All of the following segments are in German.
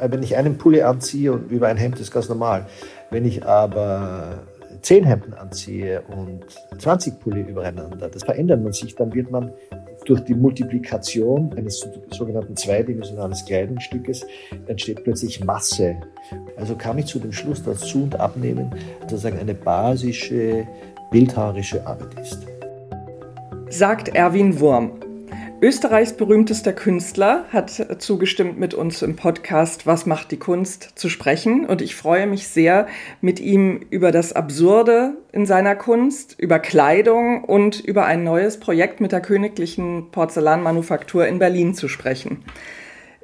Wenn ich einen Pulli anziehe und über ein Hemd ist ganz normal. Wenn ich aber zehn Hemden anziehe und 20 Pulli übereinander, das verändert man sich, dann wird man durch die Multiplikation eines sogenannten zweidimensionalen Kleidungsstückes entsteht plötzlich Masse. Also kam ich zu dem Schluss, dass Zu- und Abnehmen sozusagen eine basische bildhauerische Arbeit ist. Sagt Erwin Wurm. Österreichs berühmtester Künstler hat zugestimmt, mit uns im Podcast Was macht die Kunst zu sprechen. Und ich freue mich sehr, mit ihm über das Absurde in seiner Kunst, über Kleidung und über ein neues Projekt mit der Königlichen Porzellanmanufaktur in Berlin zu sprechen.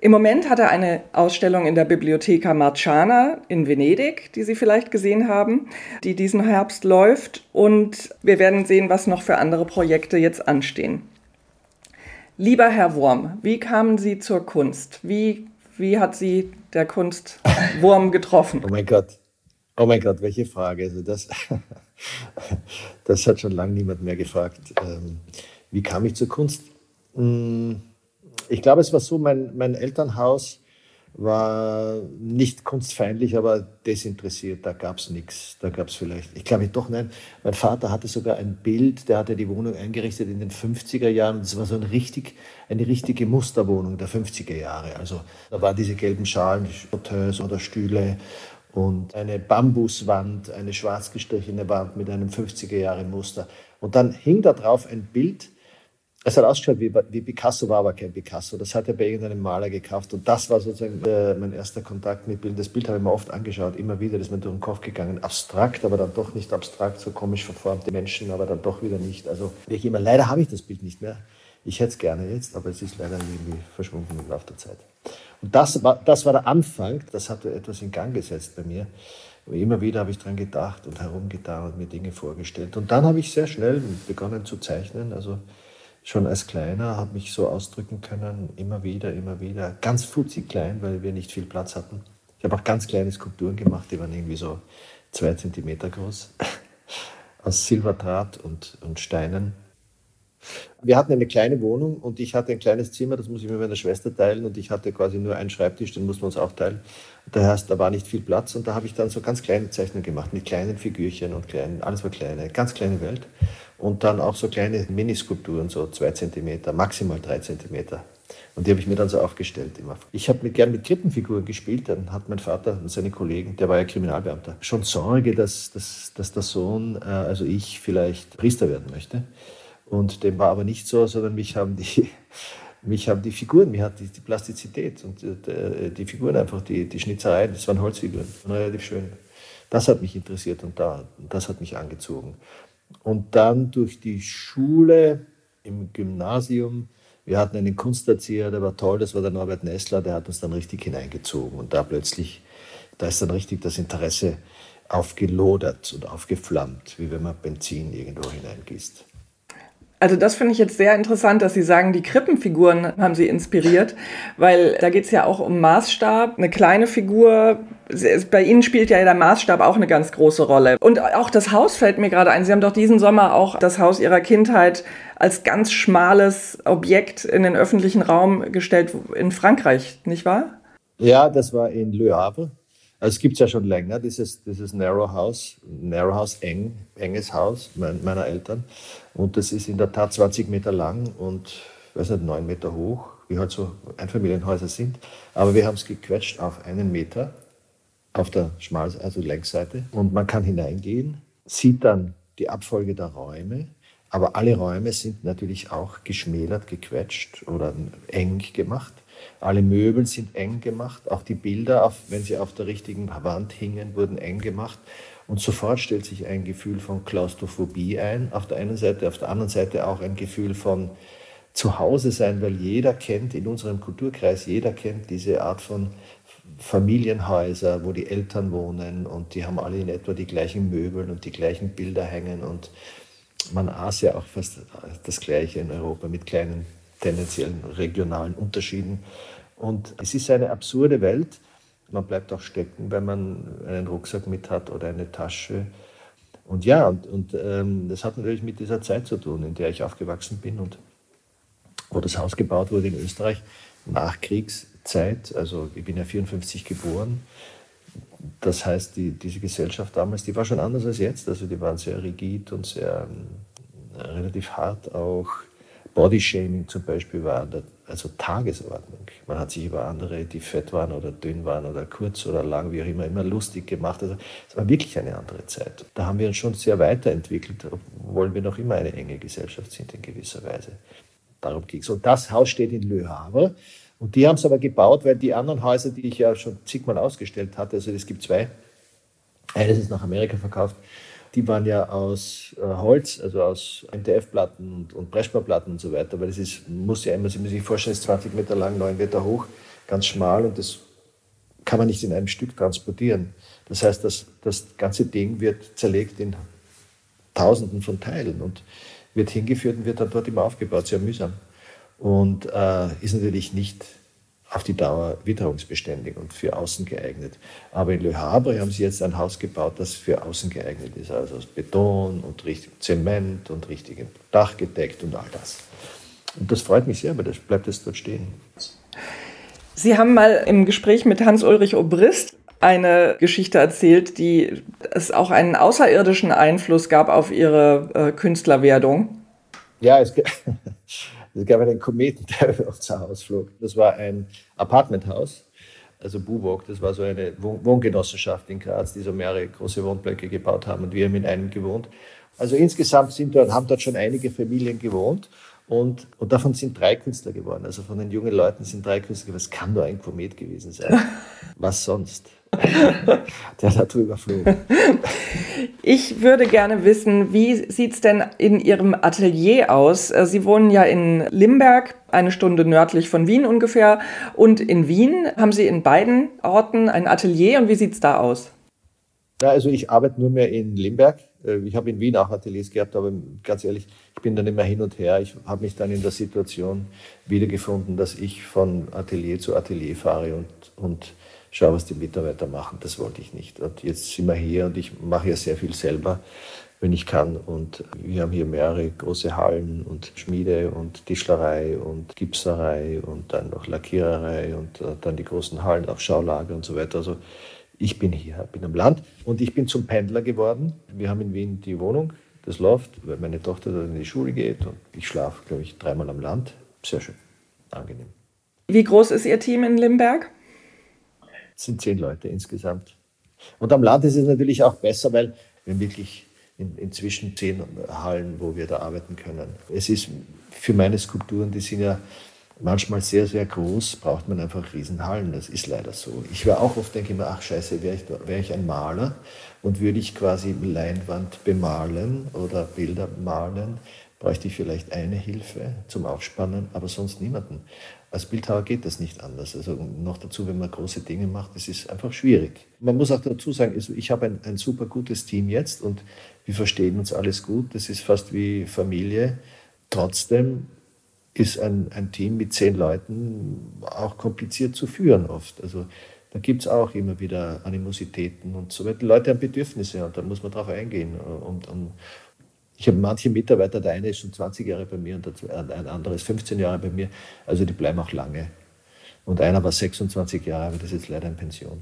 Im Moment hat er eine Ausstellung in der Bibliotheca Marciana in Venedig, die Sie vielleicht gesehen haben, die diesen Herbst läuft. Und wir werden sehen, was noch für andere Projekte jetzt anstehen. Lieber Herr Wurm, wie kamen Sie zur Kunst? Wie, wie hat Sie der Kunst Wurm getroffen? Oh mein Gott. Oh mein Gott, welche Frage. Also das, das hat schon lange niemand mehr gefragt. Ähm, wie kam ich zur Kunst? Hm, ich glaube, es war so, mein, mein Elternhaus war nicht kunstfeindlich, aber desinteressiert. Da gab es nichts. Da gab es vielleicht, ich glaube doch, nein. Mein Vater hatte sogar ein Bild, der hatte die Wohnung eingerichtet in den 50er Jahren. Das war so ein richtig, eine richtige Musterwohnung der 50er Jahre. Also da waren diese gelben Schalen, Fauteuils oder Stühle und eine Bambuswand, eine schwarz gestrichene Wand mit einem 50er Jahre Muster. Und dann hing da drauf ein Bild, es hat ausgeschaut wie, wie, Picasso, war aber kein Picasso. Das hat er bei irgendeinem Maler gekauft. Und das war sozusagen äh, mein erster Kontakt mit Bildern. Das Bild habe ich mir oft angeschaut, immer wieder, das ist mir durch den Kopf gegangen. Abstrakt, aber dann doch nicht abstrakt, so komisch verformte Menschen, aber dann doch wieder nicht. Also, wie ich immer, leider habe ich das Bild nicht mehr. Ich hätte es gerne jetzt, aber es ist leider irgendwie verschwunden im Laufe der Zeit. Und das war, das war der Anfang, das hatte etwas in Gang gesetzt bei mir. Immer wieder habe ich dran gedacht und herumgetan und mir Dinge vorgestellt. Und dann habe ich sehr schnell begonnen zu zeichnen. Also schon als Kleiner habe mich so ausdrücken können, immer wieder, immer wieder. Ganz futzig klein, weil wir nicht viel Platz hatten. Ich habe auch ganz kleine Skulpturen gemacht, die waren irgendwie so zwei Zentimeter groß, aus Silberdraht und, und Steinen. Wir hatten eine kleine Wohnung und ich hatte ein kleines Zimmer, das muss ich mit meiner Schwester teilen und ich hatte quasi nur einen Schreibtisch, den mussten wir uns aufteilen. Das heißt, da war nicht viel Platz und da habe ich dann so ganz kleine Zeichnungen gemacht mit kleinen Figürchen und kleinen, alles war kleine, ganz kleine Welt. Und dann auch so kleine Miniskulpturen, so zwei Zentimeter, maximal drei Zentimeter. Und die habe ich mir dann so aufgestellt immer. Ich habe gern mit Krippenfiguren gespielt. Dann hat mein Vater und seine Kollegen, der war ja Kriminalbeamter, schon Sorge, dass, dass, dass der Sohn, äh, also ich, vielleicht Priester werden möchte. Und dem war aber nicht so, sondern mich haben die, mich haben die Figuren, mich hat die, die Plastizität und die, äh, die, Figuren einfach, die, die Schnitzereien, das waren Holzfiguren, relativ schön. Das hat mich interessiert und da, das hat mich angezogen. Und dann durch die Schule im Gymnasium, wir hatten einen Kunsterzieher, der war toll, das war der Norbert Nessler, der hat uns dann richtig hineingezogen. Und da plötzlich, da ist dann richtig das Interesse aufgelodert und aufgeflammt, wie wenn man Benzin irgendwo hineingießt. Also das finde ich jetzt sehr interessant, dass Sie sagen, die Krippenfiguren haben Sie inspiriert, weil da geht es ja auch um Maßstab. Eine kleine Figur, bei Ihnen spielt ja der Maßstab auch eine ganz große Rolle. Und auch das Haus fällt mir gerade ein. Sie haben doch diesen Sommer auch das Haus Ihrer Kindheit als ganz schmales Objekt in den öffentlichen Raum gestellt in Frankreich, nicht wahr? Ja, das war in Le Havre. Also es gibt es ja schon länger, dieses, dieses Narrow House, Narrow House, eng, enges Haus meiner Eltern. Und das ist in der Tat 20 Meter lang und, weiß nicht, 9 Meter hoch, wie halt so Einfamilienhäuser sind. Aber wir haben es gequetscht auf einen Meter auf der Schmal also Längsseite. Und man kann hineingehen, sieht dann die Abfolge der Räume. Aber alle Räume sind natürlich auch geschmälert, gequetscht oder eng gemacht. Alle Möbel sind eng gemacht, auch die Bilder, wenn sie auf der richtigen Wand hingen, wurden eng gemacht. Und sofort stellt sich ein Gefühl von Klaustrophobie ein, auf der einen Seite, auf der anderen Seite auch ein Gefühl von Zuhause sein, weil jeder kennt in unserem Kulturkreis, jeder kennt diese Art von Familienhäuser, wo die Eltern wohnen und die haben alle in etwa die gleichen Möbel und die gleichen Bilder hängen und man aß ja auch fast das Gleiche in Europa mit kleinen tendenziellen regionalen Unterschieden. Und es ist eine absurde Welt. Man bleibt auch stecken, wenn man einen Rucksack mit hat oder eine Tasche. Und ja, und, und ähm, das hat natürlich mit dieser Zeit zu tun, in der ich aufgewachsen bin und wo das Haus gebaut wurde in Österreich, nachkriegs, Zeit. Also ich bin ja 54 geboren. Das heißt, die, diese Gesellschaft damals, die war schon anders als jetzt. Also die waren sehr rigid und sehr äh, relativ hart auch. Bodyshaming zum Beispiel war also Tagesordnung. Man hat sich über andere, die fett waren oder dünn waren oder kurz oder lang, wie auch immer, immer lustig gemacht. Also es war wirklich eine andere Zeit. Da haben wir uns schon sehr weiterentwickelt, obwohl wir noch immer eine enge Gesellschaft sind in gewisser Weise. Darum ging es. Und das Haus steht in Le Havre. Und die haben es aber gebaut, weil die anderen Häuser, die ich ja schon zigmal ausgestellt hatte, also es gibt zwei, eines ist nach Amerika verkauft, die waren ja aus äh, Holz, also aus MDF-Platten und, und Pressbarplatten und so weiter, weil das ist, muss ja immer, Sie müssen sich vorstellen, ist 20 Meter lang, 9 Meter hoch, ganz schmal und das kann man nicht in einem Stück transportieren. Das heißt, das, das ganze Ding wird zerlegt in Tausenden von Teilen und wird hingeführt und wird dann dort immer aufgebaut, sehr mühsam. Und äh, ist natürlich nicht auf die Dauer witterungsbeständig und für außen geeignet. Aber in Le Havre haben sie jetzt ein Haus gebaut, das für außen geeignet ist, also aus Beton und richtig Zement und richtigem Dach gedeckt und all das. Und das freut mich sehr, weil das bleibt jetzt dort stehen. Sie haben mal im Gespräch mit Hans-Ulrich Obrist eine Geschichte erzählt, die es auch einen außerirdischen Einfluss gab auf Ihre äh, Künstlerwerdung. Ja, es, Es gab einen Kometen, der über unser Haus flog. Das war ein Apartmenthaus, also Buwok. Das war so eine Wohngenossenschaft in Graz, die so mehrere große Wohnblöcke gebaut haben. Und wir haben in einem gewohnt. Also insgesamt sind dort, haben dort schon einige Familien gewohnt. Und, und davon sind drei Künstler geworden. Also von den jungen Leuten sind drei Künstler geworden. Es kann nur ein Komet gewesen sein. Was sonst? der da drüber flog. Ich würde gerne wissen, wie sieht es denn in Ihrem Atelier aus? Äh, Sie wohnen ja in Limberg, eine Stunde nördlich von Wien ungefähr. Und in Wien haben Sie in beiden Orten ein Atelier. Und wie sieht es da aus? Ja, also ich arbeite nur mehr in Limberg. Äh, ich habe in Wien auch Ateliers gehabt, aber ganz ehrlich, ich bin dann immer hin und her. Ich habe mich dann in der Situation wiedergefunden, dass ich von Atelier zu Atelier fahre und, und schau, was die Mitarbeiter machen. Das wollte ich nicht. Und jetzt sind wir hier und ich mache ja sehr viel selber, wenn ich kann. Und wir haben hier mehrere große Hallen und Schmiede und Tischlerei und Gipserei und dann noch Lackiererei und äh, dann die großen Hallen, auch Schaulager und so weiter. Also ich bin hier, bin am Land und ich bin zum Pendler geworden. Wir haben in Wien die Wohnung, das Loft, weil meine Tochter dort in die Schule geht und ich schlafe, glaube ich, dreimal am Land. Sehr schön, angenehm. Wie groß ist Ihr Team in Limberg? Es sind zehn Leute insgesamt. Und am Land ist es natürlich auch besser, weil wir wirklich in, inzwischen zehn Hallen, wo wir da arbeiten können. Es ist für meine Skulpturen, die sind ja manchmal sehr, sehr groß, braucht man einfach Riesenhallen. Das ist leider so. Ich war auch oft, denke immer, ach scheiße, wäre ich, wär ich ein Maler und würde ich quasi Leinwand bemalen oder Bilder malen, bräuchte ich vielleicht eine Hilfe zum Aufspannen, aber sonst niemanden. Als Bildhauer geht das nicht anders. Also noch dazu, wenn man große Dinge macht, das ist einfach schwierig. Man muss auch dazu sagen, also ich habe ein, ein super gutes Team jetzt und wir verstehen uns alles gut. Das ist fast wie Familie. Trotzdem ist ein, ein Team mit zehn Leuten auch kompliziert zu führen oft. Also da gibt es auch immer wieder Animositäten und so weiter. Die Leute haben Bedürfnisse und da muss man drauf eingehen. Und, und ich habe manche Mitarbeiter, der eine ist schon 20 Jahre bei mir und ein anderer ist 15 Jahre bei mir. Also die bleiben auch lange. Und einer war 26 Jahre, aber das ist jetzt leider in Pension.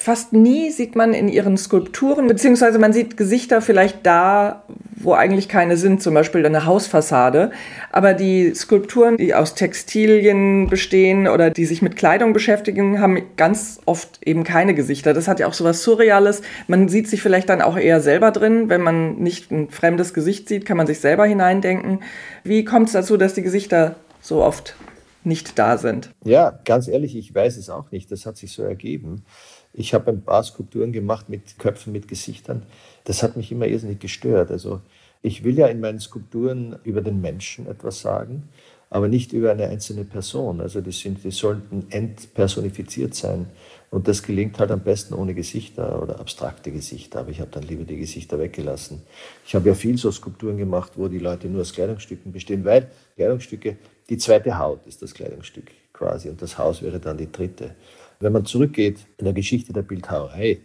Fast nie sieht man in ihren Skulpturen, beziehungsweise man sieht Gesichter vielleicht da, wo eigentlich keine sind, zum Beispiel eine Hausfassade. Aber die Skulpturen, die aus Textilien bestehen oder die sich mit Kleidung beschäftigen, haben ganz oft eben keine Gesichter. Das hat ja auch so was Surreales. Man sieht sich vielleicht dann auch eher selber drin. Wenn man nicht ein fremdes Gesicht sieht, kann man sich selber hineindenken. Wie kommt es dazu, dass die Gesichter so oft nicht da sind? Ja, ganz ehrlich, ich weiß es auch nicht. Das hat sich so ergeben. Ich habe ein paar Skulpturen gemacht mit Köpfen, mit Gesichtern. Das hat mich immer irrsinnig gestört. Also ich will ja in meinen Skulpturen über den Menschen etwas sagen, aber nicht über eine einzelne Person. Also die, sind, die sollten entpersonifiziert sein. Und das gelingt halt am besten ohne Gesichter oder abstrakte Gesichter. Aber ich habe dann lieber die Gesichter weggelassen. Ich habe ja viel so Skulpturen gemacht, wo die Leute nur aus Kleidungsstücken bestehen, weil Kleidungsstücke, die zweite Haut ist das Kleidungsstück quasi und das Haus wäre dann die dritte. Wenn man zurückgeht in der Geschichte der Bildhauerei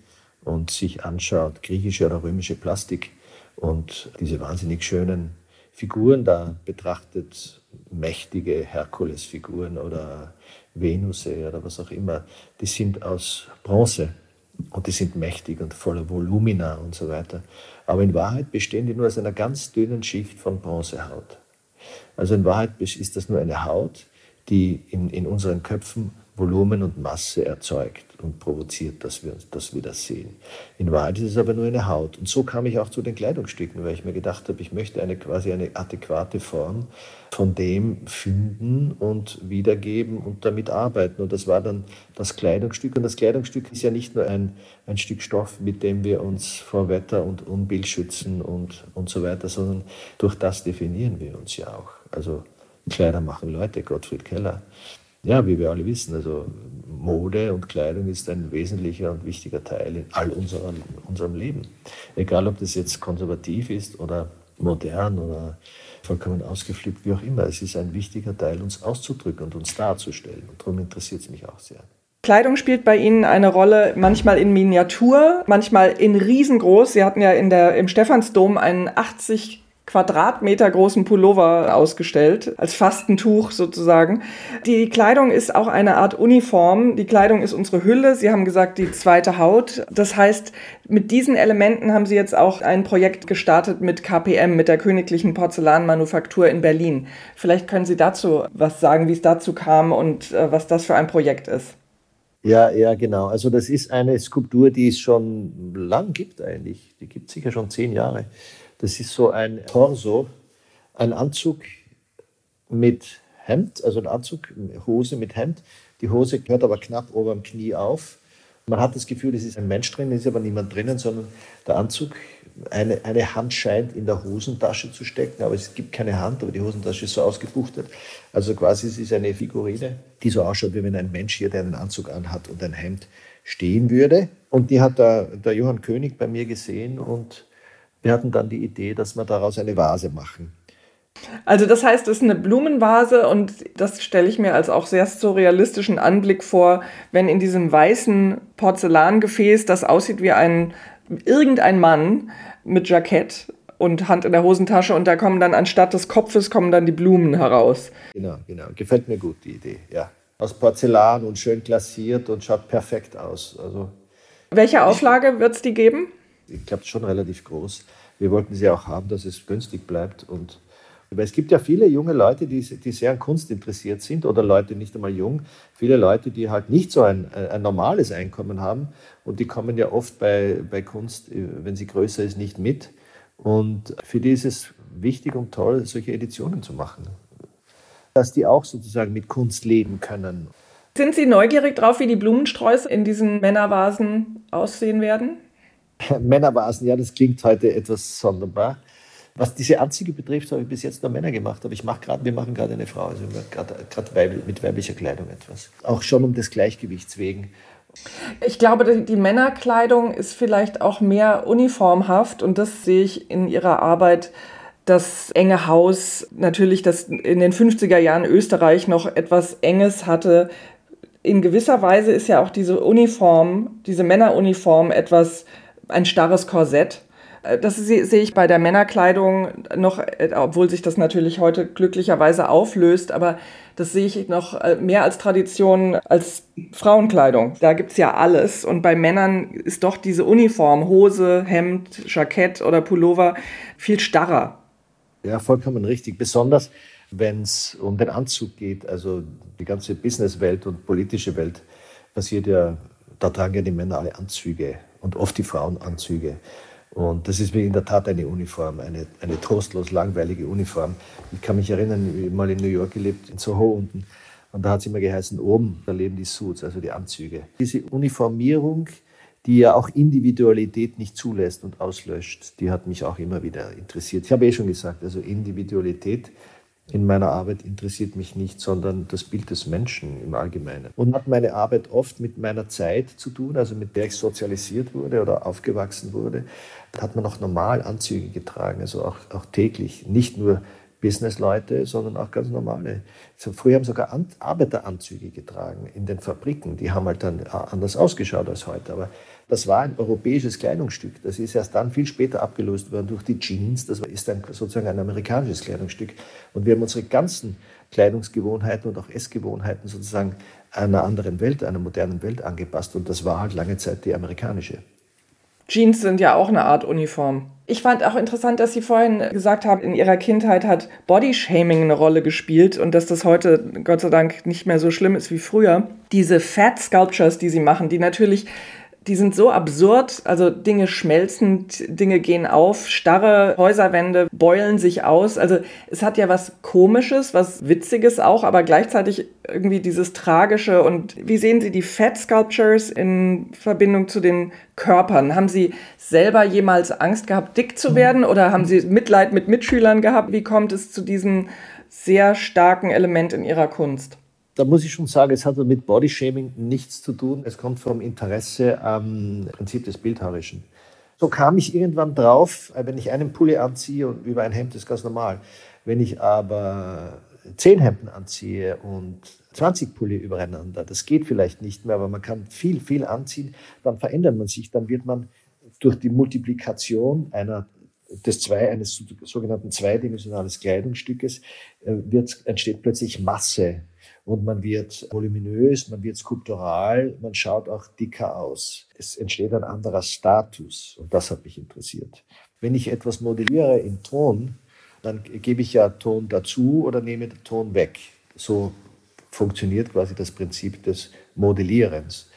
und sich anschaut, griechische oder römische Plastik und diese wahnsinnig schönen Figuren da betrachtet, mächtige Herkulesfiguren oder Venusse oder was auch immer, die sind aus Bronze und die sind mächtig und voller Volumina und so weiter. Aber in Wahrheit bestehen die nur aus einer ganz dünnen Schicht von Bronzehaut. Also in Wahrheit ist das nur eine Haut, die in, in unseren Köpfen Volumen und Masse erzeugt und provoziert, dass wir, dass wir das sehen. In Wahrheit ist es aber nur eine Haut. Und so kam ich auch zu den Kleidungsstücken, weil ich mir gedacht habe, ich möchte eine quasi eine adäquate Form von dem finden und wiedergeben und damit arbeiten. Und das war dann das Kleidungsstück. Und das Kleidungsstück ist ja nicht nur ein, ein Stück Stoff, mit dem wir uns vor Wetter und Unbill schützen und, und so weiter, sondern durch das definieren wir uns ja auch. Also Kleider machen Leute, Gottfried Keller ja, wie wir alle wissen, also Mode und Kleidung ist ein wesentlicher und wichtiger Teil in all unserem, unserem Leben. Egal, ob das jetzt konservativ ist oder modern oder vollkommen ausgeflippt, wie auch immer. Es ist ein wichtiger Teil, uns auszudrücken und uns darzustellen. Und darum interessiert es mich auch sehr. Kleidung spielt bei Ihnen eine Rolle, manchmal in Miniatur, manchmal in riesengroß. Sie hatten ja in der, im Stephansdom einen 80 Quadratmeter großen Pullover ausgestellt, als Fastentuch sozusagen. Die Kleidung ist auch eine Art Uniform. Die Kleidung ist unsere Hülle. Sie haben gesagt, die zweite Haut. Das heißt, mit diesen Elementen haben Sie jetzt auch ein Projekt gestartet mit KPM, mit der Königlichen Porzellanmanufaktur in Berlin. Vielleicht können Sie dazu was sagen, wie es dazu kam und äh, was das für ein Projekt ist. Ja, ja, genau. Also das ist eine Skulptur, die es schon lang gibt eigentlich. Die gibt es sicher schon zehn Jahre. Das ist so ein Torso, ein Anzug mit Hemd, also ein Anzug, Hose mit Hemd. Die Hose hört aber knapp ober dem Knie auf. Man hat das Gefühl, es ist ein Mensch drin, ist aber niemand drinnen, sondern der Anzug, eine, eine Hand scheint in der Hosentasche zu stecken, aber es gibt keine Hand, aber die Hosentasche ist so ausgebuchtet. Also quasi es ist eine Figurine, die so ausschaut, wie wenn ein Mensch hier, der einen Anzug anhat und ein Hemd stehen würde. Und die hat der, der Johann König bei mir gesehen und wir hatten dann die Idee, dass wir daraus eine Vase machen. Also das heißt, es ist eine Blumenvase und das stelle ich mir als auch sehr surrealistischen Anblick vor, wenn in diesem weißen Porzellangefäß, das aussieht wie ein irgendein Mann mit Jackett und Hand in der Hosentasche und da kommen dann anstatt des Kopfes kommen dann die Blumen heraus. Genau, genau. Gefällt mir gut die Idee, ja. Aus Porzellan und schön glasiert und schaut perfekt aus. Also Welche Auflage wird es die geben? Ich glaube, schon relativ groß. Wir wollten sie auch haben, dass es günstig bleibt. Und weil es gibt ja viele junge Leute, die, die sehr an Kunst interessiert sind oder Leute nicht einmal jung, viele Leute, die halt nicht so ein, ein normales Einkommen haben und die kommen ja oft bei, bei Kunst, wenn sie größer ist, nicht mit. Und für die ist es wichtig und toll, solche Editionen zu machen, dass die auch sozusagen mit Kunst leben können. Sind Sie neugierig drauf, wie die Blumensträuße in diesen Männervasen aussehen werden? Männervasen, ja, das klingt heute etwas sonderbar. Was diese Anzüge betrifft, habe ich bis jetzt nur Männer gemacht, aber ich mache gerade, wir machen gerade eine Frau, also gerade mit weiblicher Kleidung etwas. Auch schon um des Gleichgewichts wegen. Ich glaube, die Männerkleidung ist vielleicht auch mehr uniformhaft und das sehe ich in ihrer Arbeit das enge Haus, natürlich, das in den 50er Jahren Österreich noch etwas Enges hatte. In gewisser Weise ist ja auch diese Uniform, diese Männeruniform etwas ein starres Korsett. Äh, das sehe ich bei der Männerkleidung noch, äh, obwohl sich das natürlich heute glücklicherweise auflöst, aber das sehe ich noch äh, mehr als Tradition als Frauenkleidung. Da gibt es ja alles. Und bei Männern ist doch diese Uniform, Hose, Hemd, Jackett oder Pullover viel starrer. Ja, vollkommen richtig. Besonders wenn es um den Anzug geht. Also die ganze Businesswelt und politische Welt passiert ja, da tragen ja die Männer alle Anzüge und oft die Frauenanzüge. Und das ist mir in der Tat eine Uniform, eine, eine trostlos langweilige Uniform. Ich kann mich erinnern, ich habe mal in New York gelebt, in Soho unten. Und da hat es immer geheißen, oben, da leben die Suits, also die Anzüge. Diese Uniformierung, die ja auch Individualität nicht zulässt und auslöscht, die hat mich auch immer wieder interessiert. Ich habe eh schon gesagt, also Individualität in meiner Arbeit interessiert mich nicht, sondern das Bild des Menschen im Allgemeinen. Und hat meine Arbeit oft mit meiner Zeit zu tun, also mit der ich sozialisiert wurde oder aufgewachsen wurde. Da hat man auch normal Anzüge getragen, also auch, auch täglich, nicht nur Businessleute, sondern auch ganz normale. Früher haben sogar An Arbeiteranzüge getragen in den Fabriken. Die haben halt dann äh, anders ausgeschaut als heute. Aber das war ein europäisches Kleidungsstück. Das ist erst dann viel später abgelöst worden durch die Jeans. Das ist dann sozusagen ein amerikanisches Kleidungsstück. Und wir haben unsere ganzen Kleidungsgewohnheiten und auch Essgewohnheiten sozusagen einer anderen Welt, einer modernen Welt angepasst. Und das war halt lange Zeit die amerikanische. Jeans sind ja auch eine Art Uniform. Ich fand auch interessant, dass Sie vorhin gesagt haben, in Ihrer Kindheit hat Bodyshaming eine Rolle gespielt und dass das heute Gott sei Dank nicht mehr so schlimm ist wie früher. Diese Fat Sculptures, die Sie machen, die natürlich die sind so absurd, also Dinge schmelzen, Dinge gehen auf, starre Häuserwände beulen sich aus. Also es hat ja was Komisches, was Witziges auch, aber gleichzeitig irgendwie dieses Tragische. Und wie sehen Sie die Fat Sculptures in Verbindung zu den Körpern? Haben Sie selber jemals Angst gehabt, dick zu werden oder haben Sie Mitleid mit Mitschülern gehabt? Wie kommt es zu diesem sehr starken Element in Ihrer Kunst? Da muss ich schon sagen, es hat mit Bodyshaming nichts zu tun. Es kommt vom Interesse am Prinzip des Bildhauerischen. So kam ich irgendwann drauf, äh, wenn ich einen Pulli anziehe und über ein Hemd ist ganz normal. Wenn ich aber zehn Hemden anziehe und 20 Pulli übereinander, das geht vielleicht nicht mehr, aber man kann viel, viel anziehen, dann verändert man sich, dann wird man durch die Multiplikation einer des zwei, eines sogenannten zweidimensionalen Kleidungsstückes äh, wird, entsteht plötzlich Masse und man wird voluminös, man wird skulptural, man schaut auch dicker aus. Es entsteht ein anderer Status und das hat mich interessiert. Wenn ich etwas modelliere in Ton, dann gebe ich ja Ton dazu oder nehme den Ton weg. So funktioniert quasi das Prinzip des Modellierens.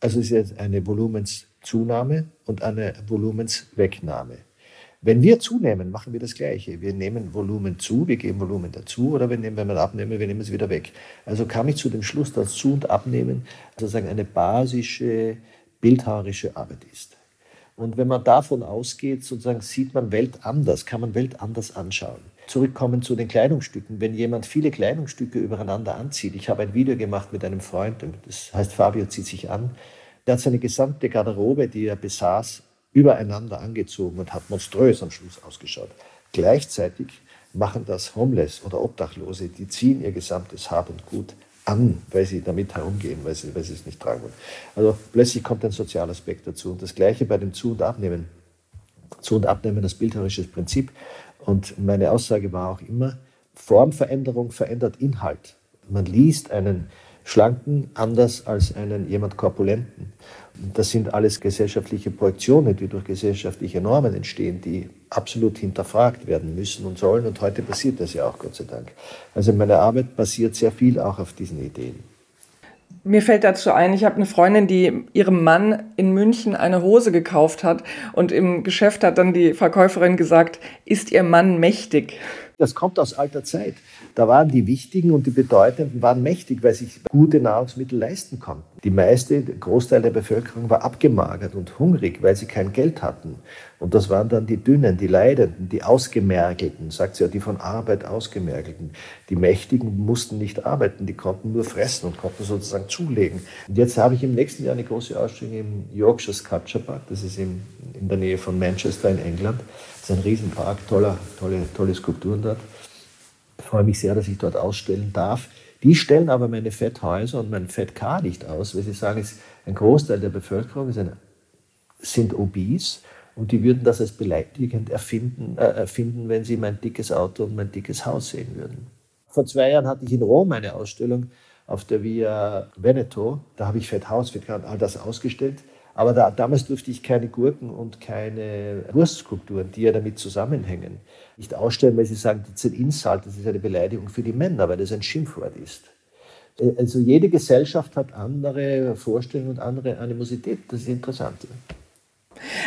Also es ist eine Volumenszunahme und eine Volumenswegnahme. Wenn wir zunehmen, machen wir das Gleiche. Wir nehmen Volumen zu, wir geben Volumen dazu oder wir nehmen, wenn wir abnehmen, wir nehmen es wieder weg. Also kam ich zu dem Schluss, dass Zu- und Abnehmen sozusagen eine basische bildhauerische Arbeit ist. Und wenn man davon ausgeht, sozusagen sieht man Welt anders, kann man Welt anders anschauen. Zurückkommen zu den Kleidungsstücken. Wenn jemand viele Kleidungsstücke übereinander anzieht, ich habe ein Video gemacht mit einem Freund, das heißt Fabio zieht sich an, der hat seine gesamte Garderobe, die er besaß, übereinander angezogen und hat monströs am Schluss ausgeschaut. Gleichzeitig machen das Homeless oder Obdachlose, die ziehen ihr gesamtes Hab und Gut an, weil sie damit herumgehen, weil sie, weil sie es nicht tragen wollen. Also plötzlich kommt ein Sozialaspekt dazu. Und das Gleiche bei dem Zu- und Abnehmen. Zu- und Abnehmen als bildhauerisches Prinzip. Und meine Aussage war auch immer, Formveränderung verändert Inhalt. Man liest einen Schlanken anders als einen jemand Korpulenten. Das sind alles gesellschaftliche Projektionen, die durch gesellschaftliche Normen entstehen, die absolut hinterfragt werden müssen und sollen. Und heute passiert das ja auch, Gott sei Dank. Also meine Arbeit basiert sehr viel auch auf diesen Ideen. Mir fällt dazu ein, ich habe eine Freundin, die ihrem Mann in München eine Hose gekauft hat und im Geschäft hat dann die Verkäuferin gesagt, ist ihr Mann mächtig? Das kommt aus alter Zeit. Da waren die Wichtigen und die Bedeutenden waren mächtig, weil sich gute Nahrungsmittel leisten konnten. Die meiste, der Großteil der Bevölkerung war abgemagert und hungrig, weil sie kein Geld hatten. Und das waren dann die Dünnen, die Leidenden, die Ausgemergelten, sagt sie ja, die von Arbeit Ausgemergelten. Die Mächtigen mussten nicht arbeiten, die konnten nur fressen und konnten sozusagen zulegen. Und jetzt habe ich im nächsten Jahr eine große Ausstellung im Yorkshire Sculpture Park, das ist in, der Nähe von Manchester in England. Das ist ein Riesenpark, toller, tolle, tolle Skulpturen dort. Freue mich sehr, dass ich dort ausstellen darf. Die stellen aber meine Fetthäuser und mein Fettcar nicht aus, weil sie sagen, ein Großteil der Bevölkerung ein, sind obese und die würden das als beleidigend erfinden, äh, erfinden, wenn sie mein dickes Auto und mein dickes Haus sehen würden. Vor zwei Jahren hatte ich in Rom eine Ausstellung auf der Via Veneto. Da habe ich Fetthaus, und all das ausgestellt. Aber da, damals durfte ich keine Gurken und keine Wurstskulpturen, die ja damit zusammenhängen, nicht ausstellen, weil sie sagen, das ist ein Insult, das ist eine Beleidigung für die Männer, weil das ein Schimpfwort ist. Also jede Gesellschaft hat andere Vorstellungen und andere Animosität. Das ist interessant.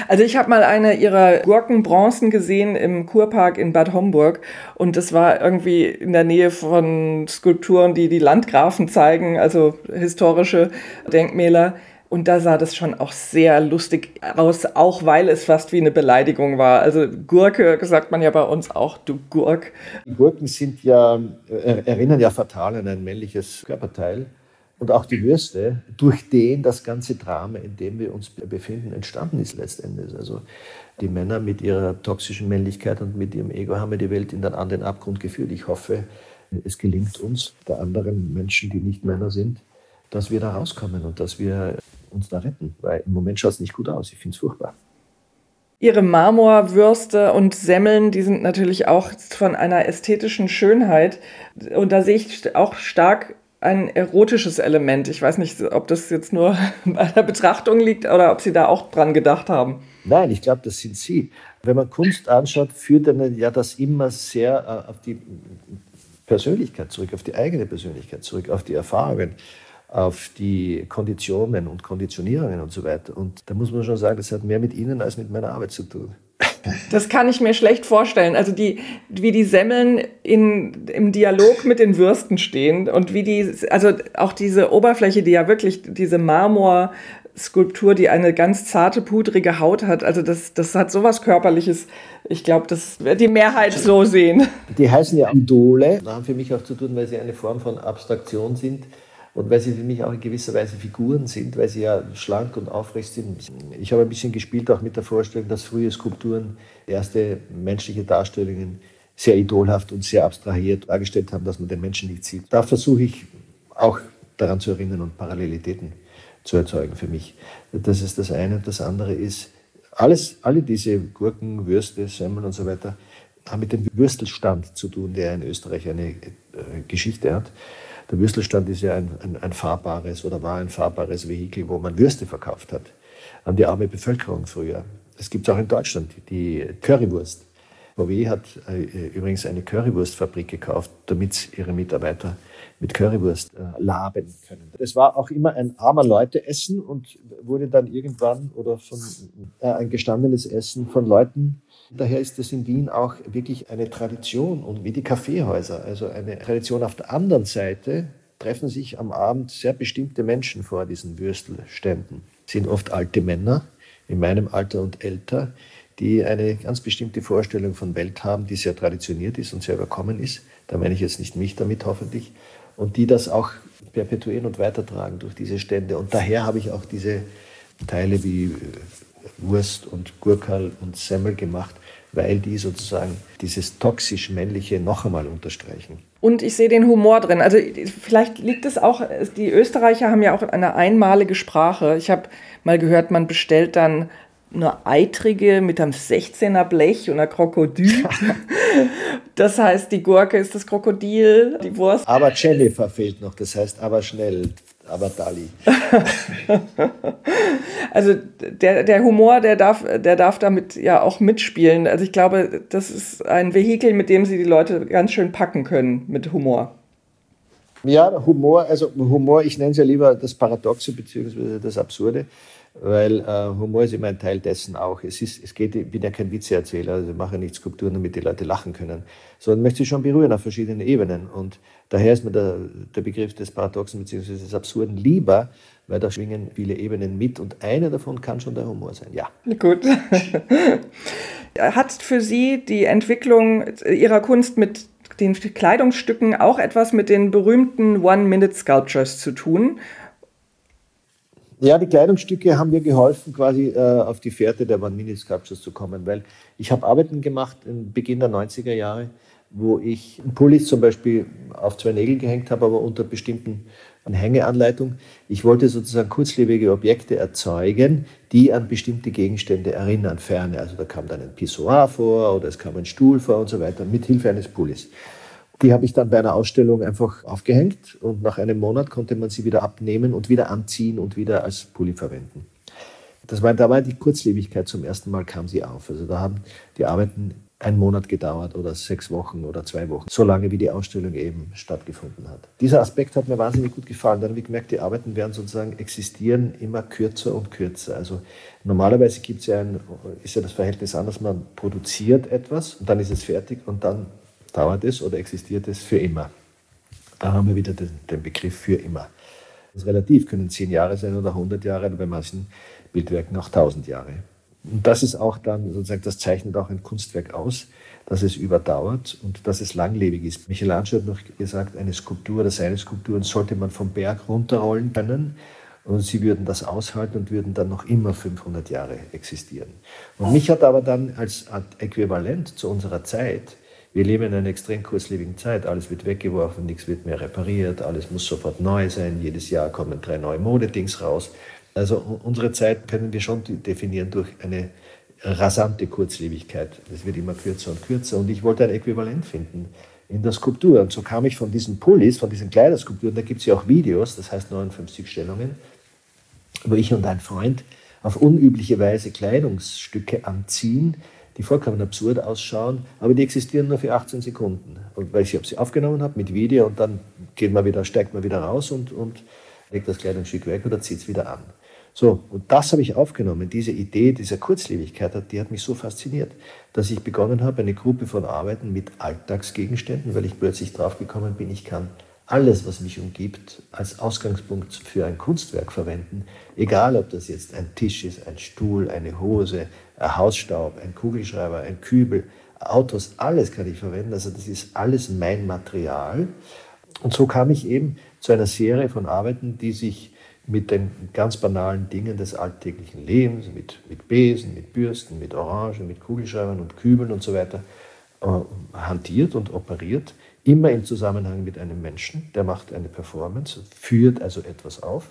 Also ich habe mal eine ihrer Gurkenbronzen gesehen im Kurpark in Bad Homburg und das war irgendwie in der Nähe von Skulpturen, die die Landgrafen zeigen, also historische Denkmäler. Und da sah das schon auch sehr lustig aus, auch weil es fast wie eine Beleidigung war. Also Gurke sagt man ja bei uns auch, du Gurk. Die Gurken sind ja, äh, erinnern ja fatal an ein männliches Körperteil. und auch die Würste, durch den das ganze Drama, in dem wir uns befinden, entstanden ist letztendlich. Also die Männer mit ihrer toxischen Männlichkeit und mit ihrem Ego haben die Welt in den anderen Abgrund geführt. Ich hoffe, es gelingt uns, der anderen Menschen, die nicht Männer sind, dass wir da rauskommen und dass wir uns da retten. Weil im Moment schaut es nicht gut aus. Ich finde es furchtbar. Ihre Marmorwürste und Semmeln, die sind natürlich auch von einer ästhetischen Schönheit. Und da sehe ich auch stark ein erotisches Element. Ich weiß nicht, ob das jetzt nur bei der Betrachtung liegt oder ob Sie da auch dran gedacht haben. Nein, ich glaube, das sind Sie. Wenn man Kunst anschaut, führt dann ja das immer sehr äh, auf die Persönlichkeit zurück, auf die eigene Persönlichkeit zurück, auf die Erfahrungen, auf die Konditionen und Konditionierungen und so weiter. Und da muss man schon sagen, das hat mehr mit Ihnen als mit meiner Arbeit zu tun. Das kann ich mir schlecht vorstellen. Also die, wie die Semmeln in, im Dialog mit den Würsten stehen und wie die, also auch diese Oberfläche, die ja wirklich diese Marmorskulptur, die eine ganz zarte, pudrige Haut hat. Also das, das hat sowas Körperliches. Ich glaube, das wird die Mehrheit so sehen. Die heißen ja Idole. Das haben für mich auch zu tun, weil sie eine Form von Abstraktion sind und weil sie für mich auch in gewisser Weise Figuren sind, weil sie ja schlank und aufrecht sind. Ich habe ein bisschen gespielt auch mit der Vorstellung, dass frühe Skulpturen erste menschliche Darstellungen sehr idolhaft und sehr abstrahiert dargestellt haben, dass man den Menschen nicht sieht. Da versuche ich auch daran zu erinnern und Parallelitäten zu erzeugen für mich. Das ist das eine. Und das andere ist, alles, alle diese Gurken, Würste, Semmeln und so weiter haben mit dem Würstelstand zu tun, der in Österreich eine äh, Geschichte hat. Der Würstelstand ist ja ein, ein, ein, fahrbares oder war ein fahrbares Vehikel, wo man Würste verkauft hat an die arme Bevölkerung früher. Es gibt es auch in Deutschland die Currywurst. VW hat äh, übrigens eine Currywurstfabrik gekauft, damit ihre Mitarbeiter mit Currywurst äh, laben können. Das war auch immer ein armer Leute-Essen und wurde dann irgendwann oder von äh, ein gestandenes Essen von Leuten Daher ist es in Wien auch wirklich eine Tradition und wie die Kaffeehäuser, also eine Tradition auf der anderen Seite treffen sich am Abend sehr bestimmte Menschen vor diesen Würstelständen. Das sind oft alte Männer in meinem Alter und älter, die eine ganz bestimmte Vorstellung von Welt haben, die sehr traditioniert ist und sehr überkommen ist. Da meine ich jetzt nicht mich damit hoffentlich. Und die das auch perpetuieren und weitertragen durch diese Stände. Und daher habe ich auch diese Teile wie Wurst und Gurkal und Semmel gemacht, weil die sozusagen dieses toxisch männliche noch einmal unterstreichen. Und ich sehe den Humor drin. Also vielleicht liegt es auch, die Österreicher haben ja auch eine einmalige Sprache. Ich habe mal gehört, man bestellt dann eine eitrige mit einem 16er Blech und einer Krokodil. das heißt, die Gurke ist das Krokodil, die Wurst. Aber Jennifer fehlt noch, das heißt aber schnell aber Dali. also der, der Humor, der darf, der darf damit ja auch mitspielen. Also ich glaube, das ist ein Vehikel, mit dem sie die Leute ganz schön packen können mit Humor. Ja, Humor, also Humor, ich nenne es ja lieber das Paradoxe bzw. das Absurde weil äh, Humor ist immer ein Teil dessen auch. Es, ist, es geht, ich bin ja kein Witzeerzähler, also ich mache nicht Skulpturen, damit die Leute lachen können, sondern möchte sie schon berühren auf verschiedenen Ebenen. Und daher ist mir der, der Begriff des Paradoxen bzw. des Absurden lieber, weil da schwingen viele Ebenen mit und eine davon kann schon der Humor sein, ja. Gut. Hat für Sie die Entwicklung Ihrer Kunst mit den Kleidungsstücken auch etwas mit den berühmten One-Minute-Sculptures zu tun? Ja, die Kleidungsstücke haben mir geholfen, quasi äh, auf die Fährte der One-Minute-Sculptures zu kommen, weil ich habe Arbeiten gemacht im Beginn der 90er Jahre, wo ich Pullis zum Beispiel auf zwei Nägel gehängt habe, aber unter bestimmten Hängeanleitung. Ich wollte sozusagen kurzlebige Objekte erzeugen, die an bestimmte Gegenstände erinnern, ferne. Also da kam dann ein Pissoir vor oder es kam ein Stuhl vor und so weiter, mit Hilfe eines Pullis. Die habe ich dann bei einer Ausstellung einfach aufgehängt und nach einem Monat konnte man sie wieder abnehmen und wieder anziehen und wieder als Pulli verwenden. Das war, da war die Kurzlebigkeit zum ersten Mal kam sie auf. Also da haben die Arbeiten einen Monat gedauert oder sechs Wochen oder zwei Wochen, so lange wie die Ausstellung eben stattgefunden hat. Dieser Aspekt hat mir wahnsinnig gut gefallen. Dann habe ich gemerkt, die Arbeiten werden sozusagen existieren immer kürzer und kürzer. Also normalerweise gibt es ja ein, ist ja das Verhältnis anders, man produziert etwas und dann ist es fertig und dann dauert es oder existiert es für immer. Da haben wir wieder den, den Begriff für immer. Das ist relativ, können zehn Jahre sein oder 100 Jahre, bei manchen Bildwerken auch 1000 Jahre. Und das ist auch dann sozusagen, das zeichnet auch ein Kunstwerk aus, dass es überdauert und dass es langlebig ist. Michelangelo hat noch gesagt, eine Skulptur oder seine Skulpturen sollte man vom Berg runterrollen können und sie würden das aushalten und würden dann noch immer 500 Jahre existieren. Und mich hat aber dann als Äquivalent zu unserer Zeit, wir leben in einer extrem kurzlebigen Zeit, alles wird weggeworfen, nichts wird mehr repariert, alles muss sofort neu sein, jedes Jahr kommen drei neue Modedings raus. Also unsere Zeit können wir schon definieren durch eine rasante Kurzlebigkeit. Das wird immer kürzer und kürzer. Und ich wollte ein Äquivalent finden in der Skulptur. Und so kam ich von diesen Pullis, von diesen Kleiderskulpturen, da gibt es ja auch Videos, das heißt 59 Stellungen, wo ich und ein Freund auf unübliche Weise Kleidungsstücke anziehen, die vollkommen absurd ausschauen, aber die existieren nur für 18 Sekunden. Und weil ich sie aufgenommen habe mit Video und dann geht man wieder, steigt man wieder raus und, und legt das Kleidungsstück weg oder zieht es wieder an. So, und das habe ich aufgenommen. Diese Idee dieser Kurzlebigkeit, die hat mich so fasziniert, dass ich begonnen habe, eine Gruppe von Arbeiten mit Alltagsgegenständen, weil ich plötzlich draufgekommen bin, ich kann alles, was mich umgibt, als Ausgangspunkt für ein Kunstwerk verwenden. Egal, ob das jetzt ein Tisch ist, ein Stuhl, eine Hose, ein Hausstaub, ein Kugelschreiber, ein Kübel, Autos, alles kann ich verwenden. Also das ist alles mein Material. Und so kam ich eben zu einer Serie von Arbeiten, die sich mit den ganz banalen Dingen des alltäglichen Lebens, mit, mit Besen, mit Bürsten, mit Orangen, mit Kugelschreibern und Kübeln und so weiter, äh, hantiert und operiert, immer im Zusammenhang mit einem Menschen, der macht eine Performance, führt also etwas auf.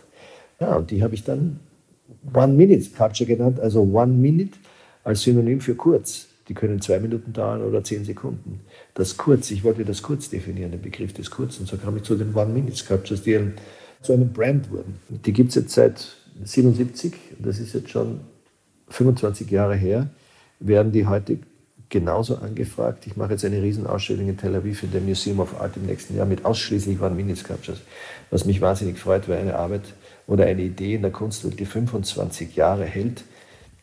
Ja, und die habe ich dann One-Minute-Culture genannt, also One Minute als Synonym für kurz. Die können zwei Minuten dauern oder zehn Sekunden. Das kurz, ich wollte das kurz definieren, den Begriff des Kurzen. So kam ich zu den One-Minute-Sculptures, die zu einem Brand wurden. Die gibt es jetzt seit 77, das ist jetzt schon 25 Jahre her, werden die heute genauso angefragt. Ich mache jetzt eine Riesenausstellung in Tel Aviv in dem Museum of Art im nächsten Jahr mit ausschließlich One-Minute-Sculptures, was mich wahnsinnig freut, weil eine Arbeit oder eine Idee in der Kunstwelt, die 25 Jahre hält,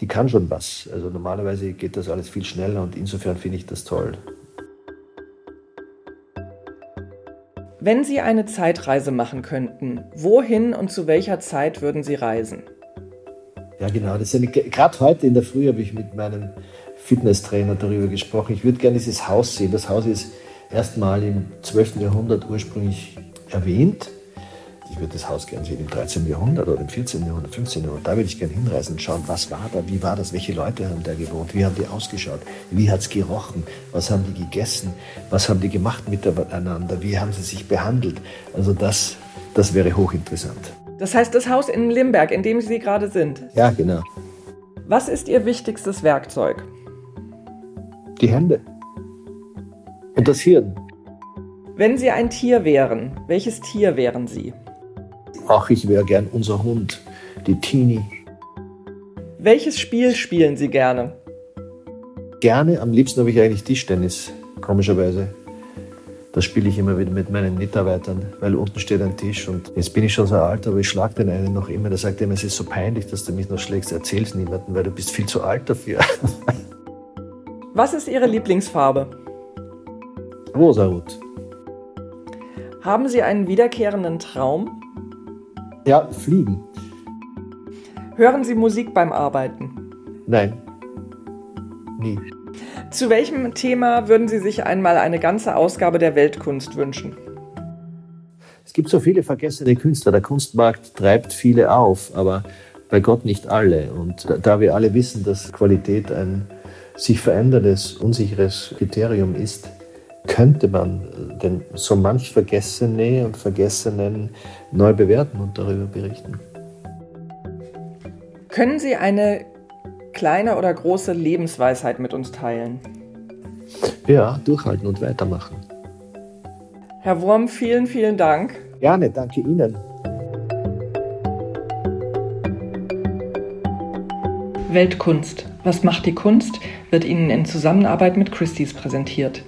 die kann schon was. Also normalerweise geht das alles viel schneller und insofern finde ich das toll. Wenn Sie eine Zeitreise machen könnten, wohin und zu welcher Zeit würden Sie reisen? Ja, genau. Gerade heute in der Früh habe ich mit meinem Fitnesstrainer darüber gesprochen. Ich würde gerne dieses Haus sehen. Das Haus ist erstmal im 12. Jahrhundert ursprünglich erwähnt ich würde das Haus gerne sehen im 13. Jahrhundert oder im 14. Jahrhundert, 15. Jahrhundert. Da würde ich gerne hinreisen und schauen, was war da, wie war das, welche Leute haben da gewohnt, wie haben die ausgeschaut, wie hat es gerochen, was haben die gegessen, was haben die gemacht miteinander, wie haben sie sich behandelt. Also das, das wäre hochinteressant. Das heißt, das Haus in Limberg, in dem Sie gerade sind. Ja, genau. Was ist Ihr wichtigstes Werkzeug? Die Hände. Und das Hirn. Wenn Sie ein Tier wären, welches Tier wären Sie? Ach, ich wäre gern unser Hund, die Tini. Welches Spiel spielen Sie gerne? Gerne, am liebsten habe ich eigentlich Tischtennis, komischerweise. Das spiele ich immer wieder mit meinen Mitarbeitern, weil unten steht ein Tisch und jetzt bin ich schon so alt, aber ich schlage den einen noch immer. Der sagt immer, es ist so peinlich, dass du mich noch schlägst. Erzähl es niemandem, weil du bist viel zu alt dafür. Was ist Ihre Lieblingsfarbe? Rosarot. Haben Sie einen wiederkehrenden Traum? Ja, fliegen. Hören Sie Musik beim Arbeiten? Nein. Nie. Zu welchem Thema würden Sie sich einmal eine ganze Ausgabe der Weltkunst wünschen? Es gibt so viele vergessene Künstler. Der Kunstmarkt treibt viele auf, aber bei Gott nicht alle. Und da wir alle wissen, dass Qualität ein sich veränderndes, unsicheres Kriterium ist, könnte man den so manch Vergessene und Vergessenen neu bewerten und darüber berichten. Können Sie eine kleine oder große Lebensweisheit mit uns teilen? Ja, durchhalten und weitermachen. Herr Wurm, vielen, vielen Dank. Gerne, danke Ihnen. Weltkunst. Was macht die Kunst? wird Ihnen in Zusammenarbeit mit Christie's präsentiert.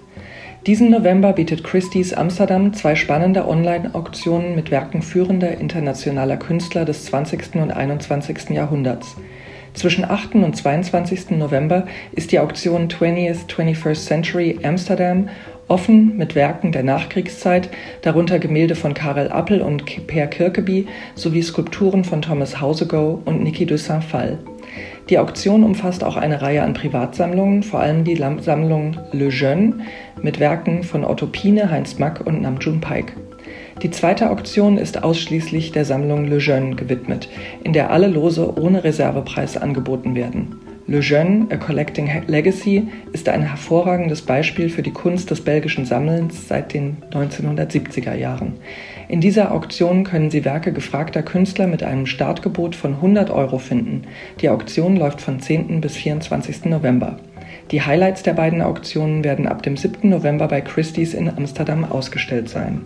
Diesen November bietet Christie's Amsterdam zwei spannende Online-Auktionen mit Werken führender internationaler Künstler des 20. und 21. Jahrhunderts. Zwischen 8. und 22. November ist die Auktion 20th 21st Century Amsterdam offen mit Werken der Nachkriegszeit, darunter Gemälde von Karel Appel und Per Kirkeby sowie Skulpturen von Thomas Hausegow und Niki de Saint-Phal. Die Auktion umfasst auch eine Reihe an Privatsammlungen, vor allem die Sammlung Le Jeune mit Werken von Otto Pine, Heinz Mack und Namjoon Paik. Die zweite Auktion ist ausschließlich der Sammlung Le Jeune gewidmet, in der alle Lose ohne Reservepreis angeboten werden. Le Jeune, A Collecting Legacy, ist ein hervorragendes Beispiel für die Kunst des belgischen Sammelns seit den 1970er Jahren. In dieser Auktion können Sie Werke gefragter Künstler mit einem Startgebot von 100 Euro finden. Die Auktion läuft von 10. bis 24. November. Die Highlights der beiden Auktionen werden ab dem 7. November bei Christie's in Amsterdam ausgestellt sein.